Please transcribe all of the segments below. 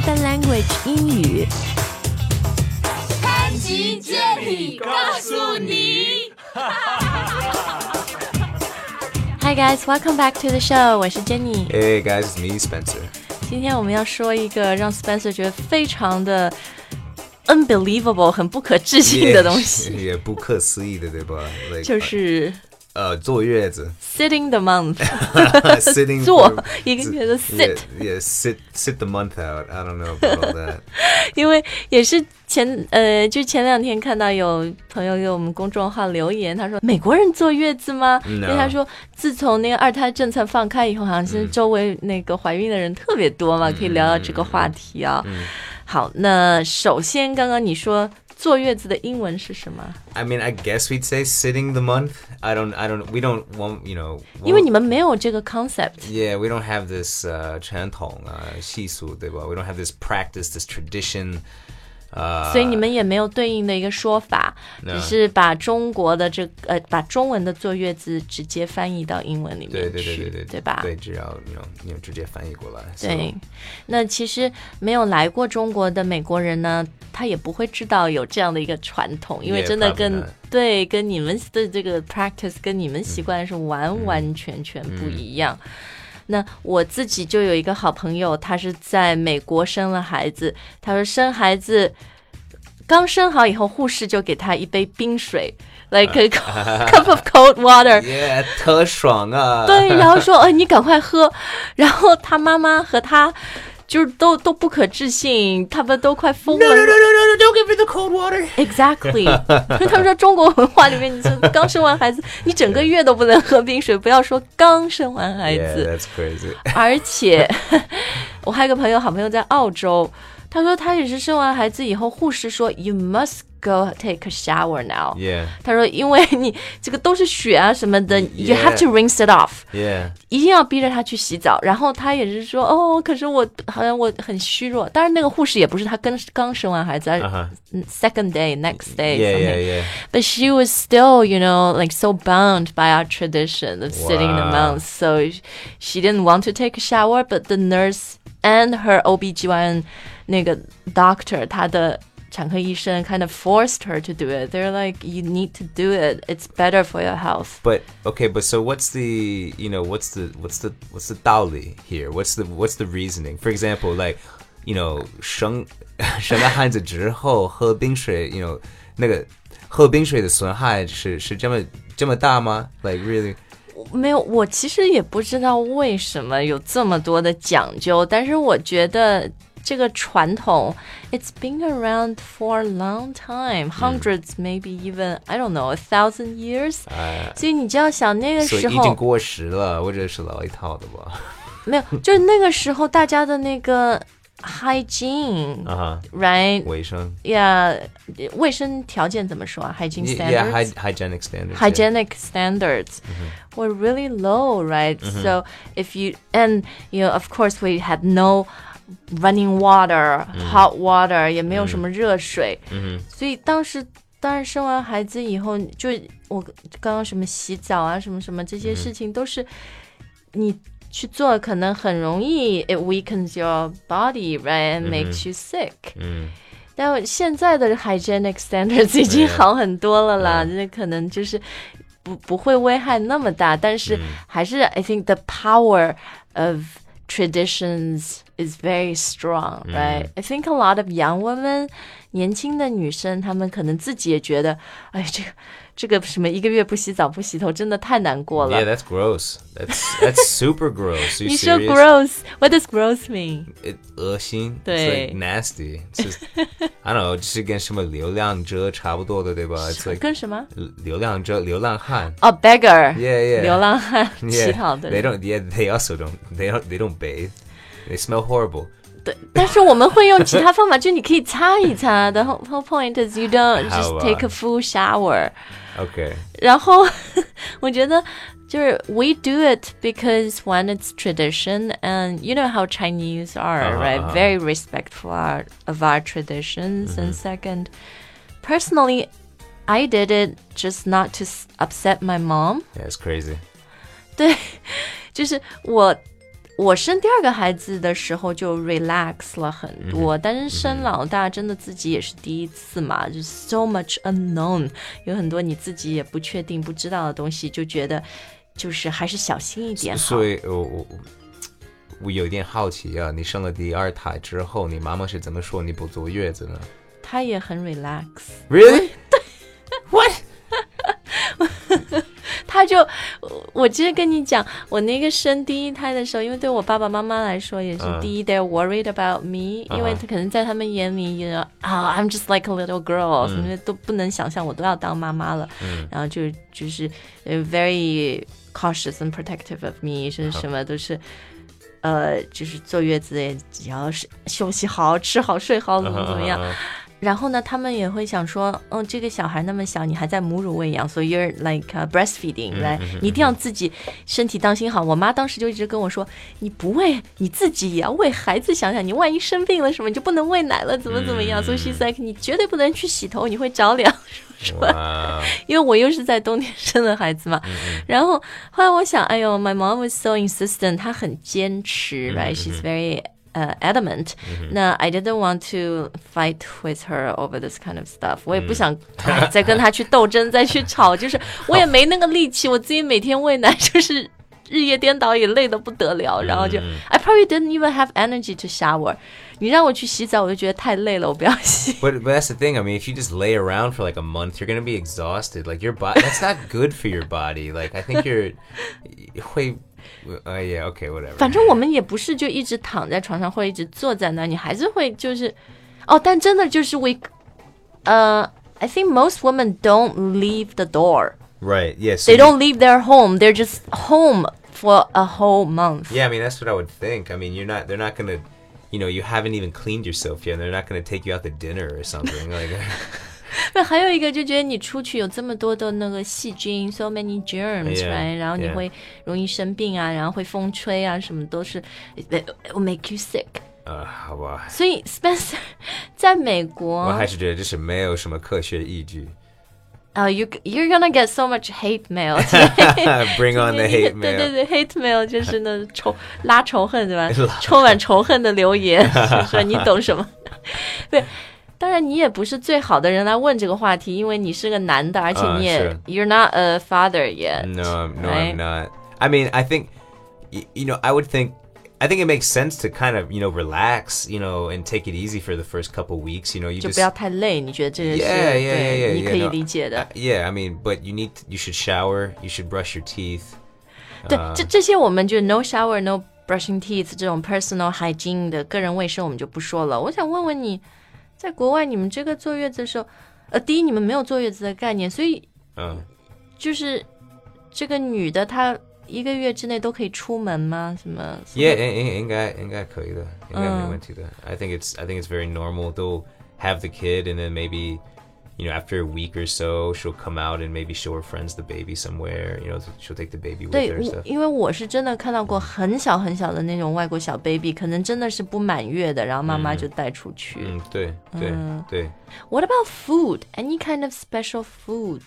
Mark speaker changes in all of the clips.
Speaker 1: Spoken Language 英语。
Speaker 2: 潘吉接力告诉你。
Speaker 1: Hi guys, welcome back to the show. 我是 Jenny。
Speaker 3: Hey guys, it's me, Spencer.
Speaker 1: 今天我们要说一个让 Spencer 觉得非常的 unbelievable、很不可置信的东西，
Speaker 3: 也不可思议的，对吧？Like,
Speaker 1: 就是
Speaker 3: 呃，坐月子
Speaker 1: sitting the
Speaker 3: month，，sitting
Speaker 1: 坐一个月的 sit，Yeah,
Speaker 3: yeah, sit sit the month out. I don't know about that.
Speaker 1: 因为也是前呃，就前两天看到有朋友给我们公众号留言，他说美国人坐月子吗？因为他说自从那个二胎政策放开以后，好像是周围那个怀孕的人特别多嘛，可以聊聊这个话题啊。好，那首先刚刚你说坐月子的英文是什么？
Speaker 3: I mean, I guess we'd say sitting the month. I don't. I don't. We don't want. You know.
Speaker 1: 因为你们没有这个 concept。
Speaker 3: Yeah, we don't have this uh, 传统啊习俗，对吧？We don't have this practice, this tradition. Uh,
Speaker 1: 所以你们也没有对应的一个说法，只是把中国的这呃，把中文的坐月子直接翻译到英文里面
Speaker 3: 对对
Speaker 1: 对，
Speaker 3: 对对对
Speaker 1: 吧？
Speaker 3: 对，只要 you know 你直接翻译过来。
Speaker 1: 对，那其实没有来过中国的美国人呢，他也不会知道有这样的一个传统，因为真的跟对跟你们的这个 practice 跟你们习惯是完完全全不一样。那我自己就有一个好朋友，他是在美国生了孩子，他说生孩子刚生好以后，护士就给他一杯冰水，like a cup of cold water。
Speaker 3: 特爽啊！
Speaker 1: 对，然后说，哎，你赶快喝。然后他妈妈和他就是都都不可置信，他们都快疯了。
Speaker 3: No, no, no, no, no, don't give me the cold water.
Speaker 1: Exactly，他们说中国文化里面，你说刚生完孩子，你整个月都不能喝冰水，不要说刚生完孩
Speaker 3: Yeah,
Speaker 1: 子。
Speaker 3: that's crazy.
Speaker 1: 而且 我还有个朋友，好朋友在澳洲，他说他也是生完孩子以后，护士说 You must go take a shower now。
Speaker 3: Yeah,
Speaker 1: 他说因为你这个都是血啊什么的，you have
Speaker 3: Yeah
Speaker 1: to rinse it off。
Speaker 3: yeah.
Speaker 1: 一定要逼着他去洗澡，然后他也是说，哦，可是我好像我很虚弱。当然，那个护士也不是他跟刚生完孩子，而
Speaker 3: Uh-huh.
Speaker 1: 嗯 second day, next day,
Speaker 3: Yeah, yeah,
Speaker 1: something.
Speaker 3: yeah.
Speaker 1: But she was still, you know, like so bound by our tradition of sitting the
Speaker 3: Wow.
Speaker 1: month. So she didn't want to take a shower, but the nurse and her OBGYN 那个 doctor 她的产科医生 kind of forced her to do it. They're like, you need to do it. It's better for your health.
Speaker 3: But okay, but so what's the you know what's the what's the what's the 道理 here? What's the what's the reasoning? For example, like you know 生生了孩子之后喝冰水，you know 那个喝冰水的损害是是这么这么大吗？Like really?
Speaker 1: 没有，我其实也不知道为什么有这么多的讲究，但是我觉得这个传统，it's been around for a long time, hundreds, maybe even I don't know, a thousand years。
Speaker 3: 哎
Speaker 1: 所以你就要想那个时候
Speaker 3: 已经过时了，或者是老一套的吧？
Speaker 1: 没有，就是那个时候大家的那个 hygiene，right？、
Speaker 3: 啊哈，卫生
Speaker 1: Yeah，卫生条件怎么说啊？hygiene
Speaker 3: Yeah,
Speaker 1: standards。
Speaker 3: hy- hygienic standards. yeah.
Speaker 1: hygienic standards were really low, right? So if you and you know, of course, we had no running water, hot water，也没有什么热水，所以当时当然生完孩子以后，就我刚刚什么洗澡啊，什么什么这些事情都是你。 去做可能很容易，it weakens your body, right, and makes you sick.
Speaker 3: 嗯
Speaker 1: 但现在的 hygienic standards 已经好很多了啦，这可能就是不不会危害那么大，但是还是 I think the power of traditions is very strong, right? I think a lot of young women 年轻的女生，她们可能自己也觉得，哎，这个这个什么一个月不洗澡不洗头，真的太难过了。
Speaker 3: Yeah, that's gross. That's that's super gross. Are you
Speaker 1: 你说
Speaker 3: serious?
Speaker 1: gross, what does gross mean?
Speaker 3: It 恶心. It's
Speaker 1: 对。
Speaker 3: like nasty. It's just, I don't know. 就是跟什么流浪者差不多的，对吧？It's like
Speaker 1: 跟什么？
Speaker 3: 流浪者、流浪汉。
Speaker 1: 哦、b e g g a r
Speaker 3: Yeah, yeah.
Speaker 1: 流浪汉
Speaker 3: Yeah,
Speaker 1: 乞讨的
Speaker 3: they
Speaker 1: 人。
Speaker 3: don't. Yeah, they also don't. They don't. They don't bathe. They smell horrible.
Speaker 1: 对，但是我们会用其他方法，就你可以擦一擦。The whole whole point is you don't
Speaker 3: 好
Speaker 1: just
Speaker 3: 吧
Speaker 1: take a full shower。
Speaker 3: Okay.
Speaker 1: 然后我觉得就是 we do it because one it's tradition and you know how Chinese are
Speaker 3: Uh-huh,
Speaker 1: right
Speaker 3: uh-huh.
Speaker 1: very respectful our, of our traditions and second personally I did it just not to s- upset my mom
Speaker 3: ，Yeah, it's crazy.
Speaker 1: 对，就是我 我生第二个孩子的时候就 relax 了很多，但是生老大真的自己也是第一次嘛，就 so much unknown，有很多你自己也不确定、不知道的东西，就觉得就是还是小心一点好。
Speaker 3: 所以我我我有点好奇啊，你生了第二胎之后，你妈妈是怎么说你不坐月子呢
Speaker 1: 她也很
Speaker 3: relax，？Really? What?
Speaker 1: 他就我我其实跟你讲，我那个生第一胎的时候，因为对我爸爸妈妈来说也是
Speaker 3: 嗯
Speaker 1: 第一、e e worried about me，、因为他可能在他们眼里，you know，啊、i m just like a little girl，、什么的都不能想象我都要当妈妈了，然后就就是呃 very cautious and protective of me，是什么都是。呃，就是坐月子也只要是休息好、吃好、睡好，怎么怎么样。然后呢，他们也会想说，嗯，这个小孩那么小，你还在母乳喂养，所以 you're like、uh, breastfeeding，来、你一定要自己身体当心好。我妈当时就一直跟我说，你不喂你自己也要为孩子，想想你万一生病了什么，你就不能喂奶了，怎么怎么样。所以 she's like，你绝对不能去洗头，你会着凉。
Speaker 3: 哇，
Speaker 1: 因为我又是在冬天生的孩子嘛，然后后来我想，哎呦，my mom was so insistent，她很坚持，right？She's very 呃、adamant。那 I didn't want to fight with her over this kind of stuff，我也不想哎再跟她去斗争，再去吵，就是我也没那个力气，我自己每天喂奶就是。日夜颠倒也累得不得了，然后就 I probably didn't even have energy to shower。你让我去洗澡，我就觉得太累了，我不要洗。
Speaker 3: But but that's the thing. I mean, if you just lay around for like a month, you're gonna be exhausted. Like your body, that's not good for your body. Like I think you're, 会, uh, yeah, okay, whatever.
Speaker 1: 反正我们也不是就一直躺在床上或者一直坐在那儿，你还是会就是，哦，但真的就是 we，呃、i think most women don't leave the door.
Speaker 3: Right. Yeah. So
Speaker 1: They
Speaker 3: you-
Speaker 1: don't leave their home. They're just home for a whole month.
Speaker 3: Yeah, I mean that's what I would think. I mean, you're not. They're not gonna. You know, you haven't even cleaned yourself yet. and They're not gonna take you out to dinner or something. like,
Speaker 1: 那还有一个就觉得你出去有这么多的那个细菌，so many germs，、
Speaker 3: Yeah,
Speaker 1: right？然后你.会容易生病啊，然后会风吹啊，什么都是，it will make you sick。
Speaker 3: uh, 好吧。
Speaker 1: 所以 Spencer 在美国，
Speaker 3: 我还是觉得这是没有什么科学依据。
Speaker 1: 呃、y o u you're gonna get so much hate mail
Speaker 3: Bring on the hate
Speaker 1: 对对
Speaker 3: mail.
Speaker 1: 对对，hate mail 就是那仇拉仇恨对吧？充满仇恨的留言，就说你懂什么？对，当然你也不是最好的人来问这个话题，因为你是个男的，而且
Speaker 3: 啊
Speaker 1: 你也、
Speaker 3: 是
Speaker 1: you're not a father yet。
Speaker 3: No, no,
Speaker 1: right?
Speaker 3: I'm not. I mean, I think, y- you know, I would think, I think it makes sense to kind of, you know, relax, you know, and take it easy for the first couple weeks. You know, you
Speaker 1: 就
Speaker 3: just
Speaker 1: 不要太累，你觉得这个是
Speaker 3: Yeah, yeah,
Speaker 1: 对
Speaker 3: yeah, yeah,
Speaker 1: 你
Speaker 3: yeah,
Speaker 1: 可以
Speaker 3: no,
Speaker 1: 理解的
Speaker 3: Uh,。yeah, I mean, but you need, to, you should shower, you should brush your teeth.
Speaker 1: 对，
Speaker 3: 啊
Speaker 1: 这这些我们就 no shower no brushing teeth 这种 personal hygiene 的个人卫生我们就不说了。我想问问你， 在国外，你们这个坐月子的时候，呃，第一，你们没有坐月子的概念。所以，
Speaker 3: 嗯，
Speaker 1: 就是这个女的，她一个月之内都可以出门吗？什么
Speaker 3: ？yeah，应该应该可以的。应该没问题的。I think it's I think it's very normal to have the kid and then maybe。You know, after a week or so, she'll come out and maybe show her friends the baby somewhere. You know, she'll take the baby with
Speaker 1: 对
Speaker 3: her. and
Speaker 1: 我
Speaker 3: stuff.，
Speaker 1: 因为我是真的看到过很小很小的那种外国小 baby，可能真的是不满月的，然后妈妈就带出去。
Speaker 3: 嗯，对对对。
Speaker 1: What about food? Any kind of special food?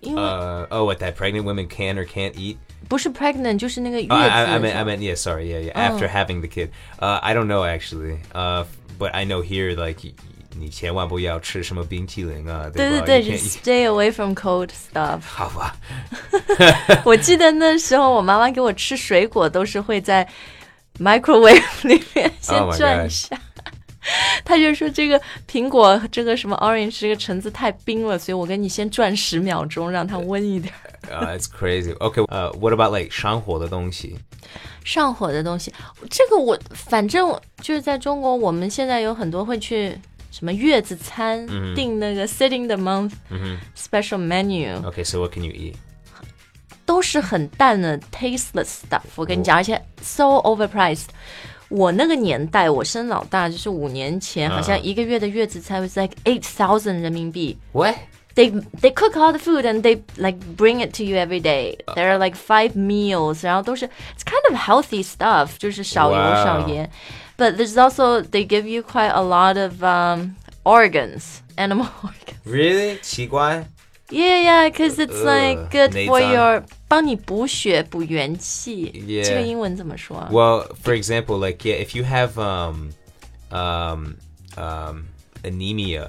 Speaker 1: 因为
Speaker 3: Uh, oh, what that pregnant women can or can't eat?
Speaker 1: 不是 pregnant 就是那个月
Speaker 3: Oh,
Speaker 1: 子
Speaker 3: I, I, I
Speaker 1: 的
Speaker 3: meant,
Speaker 1: 时
Speaker 3: I
Speaker 1: 候
Speaker 3: meant, yeah, sorry, yeah, yeah. After having the kid, uh, I don't know actually, uh, but I know here, like, y- 你千万不要吃什么冰淇淋啊，
Speaker 1: 对对
Speaker 3: 吧？
Speaker 1: 对就 stay away from cold stuff。
Speaker 3: 好吧。
Speaker 1: 我记得那时候我妈妈给我吃水果都是会在 microwave 里面先
Speaker 3: Oh
Speaker 1: 转一下。她就说这个苹果这个什么 orange 这个橙子太冰了，所以我给你先转十秒钟，让它温一点。
Speaker 3: Uh, it's crazy. Okay, uh, what about like 上火的东西？
Speaker 1: 上火的东西，这个我反正就是在中国，我们现在有很多会去什么月子餐、订那个 sitting the month special menu，、
Speaker 3: Okay, so what can you eat?
Speaker 1: 都是很淡的 tasteless stuff。我跟你讲，而且 so overpriced。我那个年代，我生老大就是五年前，好像一个月的月子餐 was like eight thousand 人民币。
Speaker 3: What?
Speaker 1: They they cook all the food and they like bring it to you every day. There are like five meals，然后都是 it's kind of healthy stuff，就是少油
Speaker 3: Wow.
Speaker 1: 少盐。 But there's also they give you quite a lot of um organs, animal organs.
Speaker 3: Really? 奇怪？
Speaker 1: Yeah, yeah, because it's like
Speaker 3: Ugh,
Speaker 1: good for
Speaker 3: 内脏
Speaker 1: your 帮你补血补元气。
Speaker 3: Yeah.
Speaker 1: 这个英文怎么说啊
Speaker 3: Well, for example, like yeah, if you have um um um anemia.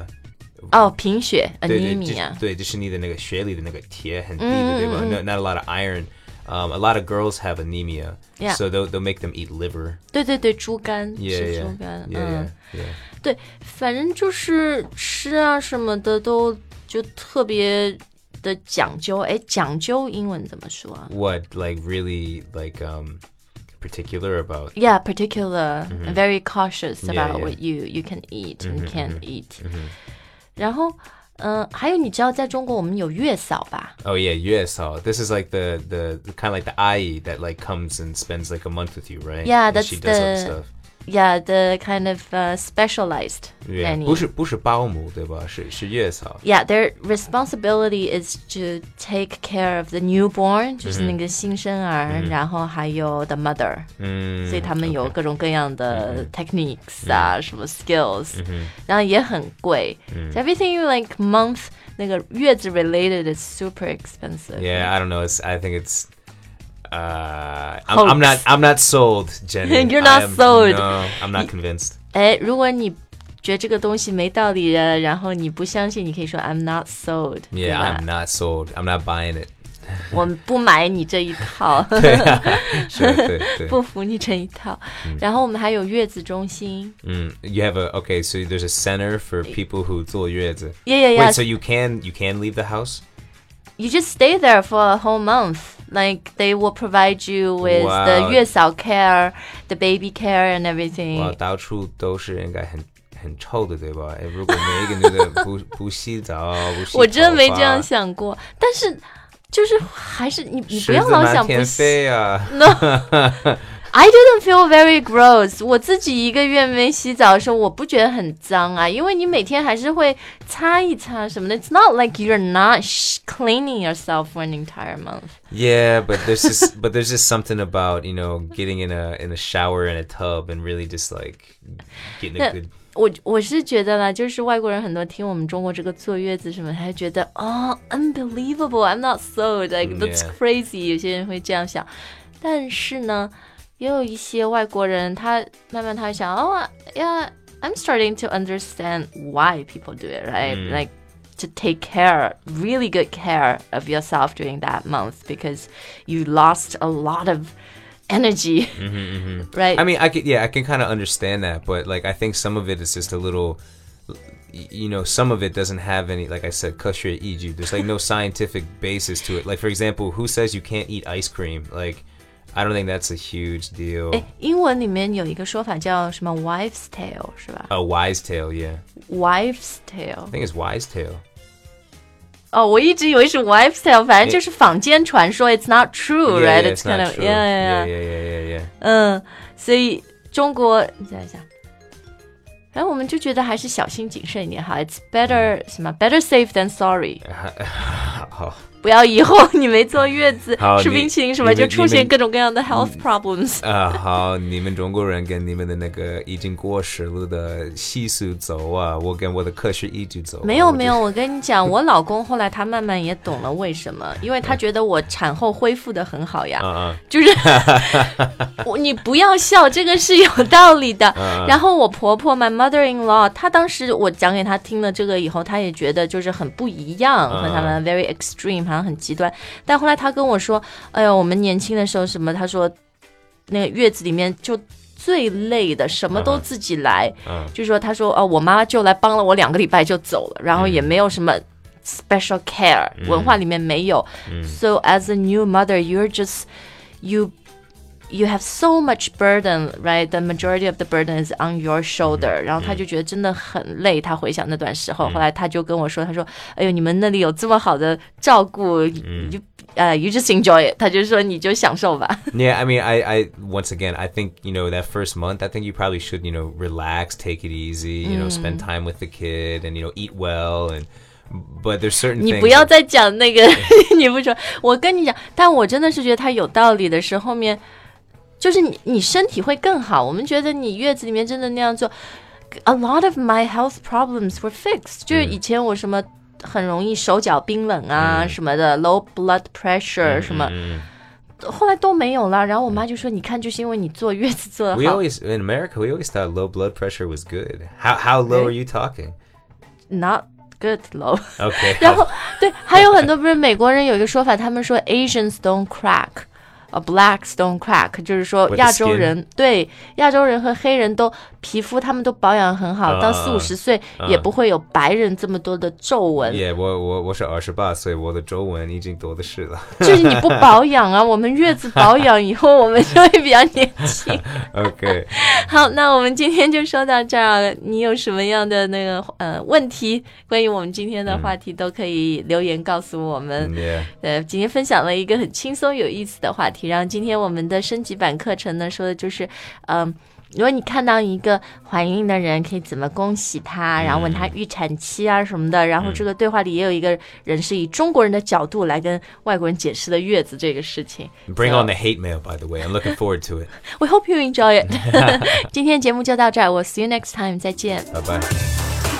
Speaker 1: 哦，贫血
Speaker 3: 对对，
Speaker 1: anemia
Speaker 3: 就是。对，就是你的那个血里的那个铁很低的，对吧？No, not a lot of iron. Um, a lot of girls have anemia,
Speaker 1: Yeah.
Speaker 3: so they'll they'll make them eat liver.
Speaker 1: 对对对，猪肝
Speaker 3: Yeah,
Speaker 1: 吃
Speaker 3: yeah,
Speaker 1: 猪肝，
Speaker 3: yeah,
Speaker 1: 嗯
Speaker 3: yeah,，yeah.
Speaker 1: 对，反正就是吃啊什么的都就特别的讲究。哎，讲究英文怎么说啊
Speaker 3: What like really like um particular about?
Speaker 1: ？Yeah, particular, very cautious
Speaker 3: Mm-hmm. Yeah,
Speaker 1: about
Speaker 3: yeah. Mm-hmm,
Speaker 1: what you you can eat and can't eat. 然后， 呃，还有你知道在中国我们有月嫂吧
Speaker 3: ？Oh yeah, 月嫂. This is like the the kind of like the ayi that like comes and spends like a month with you, right?
Speaker 1: Yeah, that's
Speaker 3: she does the stuff
Speaker 1: Yeah, the kind of uh, specialized
Speaker 3: Yeah,
Speaker 1: nanny.
Speaker 3: 不是不是保姆对吧？是是月嫂。
Speaker 1: Yeah, their responsibility is to take care of the newborn，、就是那个新生儿，然后还有 the mother，、
Speaker 3: 嗯，
Speaker 1: 所以他们有各种各样的 techniques 啊，什么 skills，、然后也很贵。So everything like month 那个月子 related is super expensive.
Speaker 3: Yeah, I don't know. It's I think it's. Uh, I'm, I'm not.
Speaker 1: Hoax.
Speaker 3: I'm not sold, Jenny.
Speaker 1: You're not
Speaker 3: I am-
Speaker 1: sold.
Speaker 3: No, I'm not convinced.
Speaker 1: 哎，如果你觉得这个东西没道理的，然后你不相信，你可以说 I'm not sold，对
Speaker 3: Yeah,
Speaker 1: 吧
Speaker 3: I'm not sold. I'm not buying it.
Speaker 1: 我们不买你这一套。
Speaker 3: 是对对。
Speaker 1: 不服你这一套。然后我们还有月子中心
Speaker 3: Mm, you have a okay. So there's a center for people who 坐月子.
Speaker 1: ，yeah yeah yeah.
Speaker 3: Wait, so you can you can leave the house?
Speaker 1: you just stay there for a whole month. Like they will provide you with the 月嫂 care, the baby care and everything.
Speaker 3: 哇，到处都是应该很很臭的，对吧？哎，如果每一个女的不不洗澡，不洗
Speaker 1: 我真的没这样想过，但是就是还是你你不要老想不洗。
Speaker 3: 飞啊！
Speaker 1: I didn't feel very gross。我自己一个月没洗澡的时候，我不觉得很脏啊，因为你每天还是会擦一擦什么的。It's not like you're not sh cleaning yourself for an entire month.
Speaker 3: Yeah, but there's just but there's just something about you know getting in a in a shower in a tub and really just like getting a
Speaker 1: Yeah.
Speaker 3: good.
Speaker 1: 我我是觉得啦，就是外国人很多听我们中国这个坐月子什么，他就觉得哦，unbelievable，I'm not so like that's
Speaker 3: Yeah.
Speaker 1: crazy。有些人会这样想，但是呢， 也有一些外国人，他慢慢他会想，哦，yeah，I'm starting to understand why people do it, right? Like to take care, really good care of yourself during that month because you lost a lot of energy, right?
Speaker 3: I mean, I could yeah, I can kind of understand that, but like I think some of it is just a little. y- You know, some of it doesn't have any, like I said, 科学依据. There's like no scientific basis to it. Like for example, who says you can't eat ice cream? Like, I don't think that's a huge deal.
Speaker 1: 哎，英文里面有一个说法叫什么 “wives' tale” 是吧
Speaker 3: A wise tale, yeah.
Speaker 1: ？“wives' tale”。
Speaker 3: I think it's wise tale.
Speaker 1: 哦，我一直以为是 “wives' tale”，反正就是坊间传说。It's not true,
Speaker 3: Yeah,
Speaker 1: right?
Speaker 3: yeah,
Speaker 1: It's
Speaker 3: it's not
Speaker 1: kind of
Speaker 3: true.
Speaker 1: yeah,
Speaker 3: yeah,
Speaker 1: yeah,
Speaker 3: yeah,
Speaker 1: yeah.
Speaker 3: yeah, yeah, yeah.
Speaker 1: 嗯，所以中国，你想一想。然后我们就觉得还是小心谨慎一点哈，It's better 什么 better safe than sorry，
Speaker 3: 好，
Speaker 1: 不要以后你没坐月子吃冰淇淋什么就出现各种各样的 health problems。
Speaker 3: 啊，好，你们中国人跟你们的那个已经过时了的习俗走啊，我跟我的科学依据走啊。
Speaker 1: 没有没有，我跟你讲，我老公后来他慢慢也懂了为什么，因为他觉得我产后恢复的很好呀，就是 我你不要笑，这个是有道理的。
Speaker 3: 嗯
Speaker 1: 然后我婆婆 my mother in law，她当时我讲给她听了这个以后，她也觉得就是很不一样，
Speaker 3: 嗯
Speaker 1: 和他们 very extreme，好像很极端。但后来他跟我说，哎呦，我们年轻的时候什么，他说那个月子里面就。最累的，什么都自己来，
Speaker 3: 嗯
Speaker 1: 就说他说哦，我妈就来帮了我两个礼拜就走了，然后也没有什么 special care，、文化里面没有。So as a new mother, you're just you you have so much burden, right? The majority of the burden is on your shoulder. 然后他就觉得真的很累。他回想那段时候，后来他就跟我说，他说：“哎呦，你们那里有这么好的照顾，you 呃、you just enjoy it。”他就说你就享受吧。
Speaker 3: Yeah, I mean, I, I once again, I think you know that first month. I think you probably should, you know, relax, take it easy, you know, spend time with the kid, and you know, eat well, and but there's certain
Speaker 1: 你
Speaker 3: things.
Speaker 1: 不要再讲那个，你不说，我跟你讲，但我真的是觉得他有道理的是后面， 就是你你身体会更好。我们觉得你月子里面真的那样做，a lot of my health problems were fixed。就是以前我什么很容易手脚冰冷啊什么的、l o w blood pressure 什么，后来都没有了。然后我妈就说：“你看，就是因为你坐月子坐的
Speaker 3: We
Speaker 1: 好
Speaker 3: always in America we always thought low blood pressure was good. How how low are you
Speaker 1: talking?，not good low。”
Speaker 3: Okay.
Speaker 1: 然后对，还有很多不是美国人有一个说法，他们说 Asians don't crack。呃 black stone crack，就是说亚洲人对亚洲人和黑人都皮肤他们都保养很好，
Speaker 3: 啊
Speaker 1: 到四五十岁也不会有白人这么多的皱纹。
Speaker 3: Yeah，我我我是二十八岁，我的皱纹已经多的是了。
Speaker 1: 就是你不保养啊，我们月子保养以后，我们就会比较年轻。
Speaker 3: Okay.
Speaker 1: 好，那我们今天就说到这儿。你有什么样的那个呃问题，关于我们今天的话题，都可以留言告诉我们。呃，今天分享了一个很轻松有意思的话题。然后今天我们的升级版课程呢，说的就是，嗯、如果你看到一个怀孕的人，可以怎么恭喜她，然后问她预产期啊什么的。然后这个对话里也有一个人是以中国人的角度来跟外国人解释的月子这个事情。
Speaker 3: Bring on the hate mail, by the way. I'm looking forward to it.
Speaker 1: We hope you enjoy it。今天节目就到这儿，我 see you next time，再见。
Speaker 3: Bye bye.